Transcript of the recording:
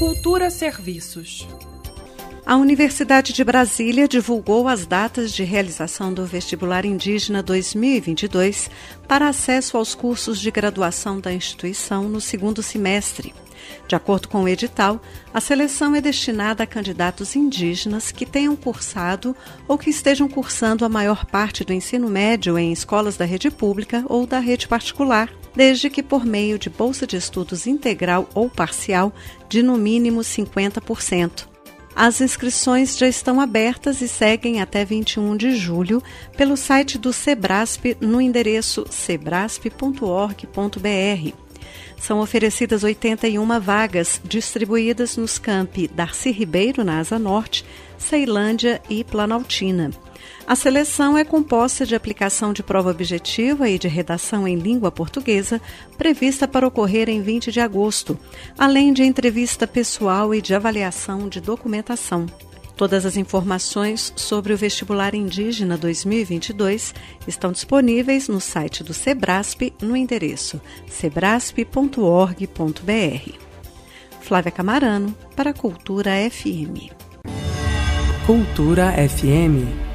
Cultura Serviços. A Universidade de Brasília divulgou as datas de realização do Vestibular Indígena 2022 para acesso aos cursos de graduação da instituição no segundo semestre. De acordo com o edital, a seleção é destinada a candidatos indígenas que tenham cursado ou que estejam cursando a maior parte do ensino médio em escolas da rede pública ou da rede particular, desde que por meio de bolsa de estudos integral ou parcial de no mínimo 50%. As inscrições já estão abertas e seguem até 21 de julho pelo site do Sebrasp no endereço sebrasp.org.br. São oferecidas 81 vagas, distribuídas nos campi Darcy Ribeiro, na Asa Norte, Ceilândia e Planaltina. A seleção é composta de aplicação de prova objetiva e de redação em língua portuguesa, prevista para ocorrer em 20 de agosto, além de entrevista pessoal e de avaliação de documentação. Todas as informações sobre o Vestibular Indígena 2022 estão disponíveis no site do Sebrasp no endereço sebrasp.org.br. Flávia Camarano, para Cultura FM. Cultura FM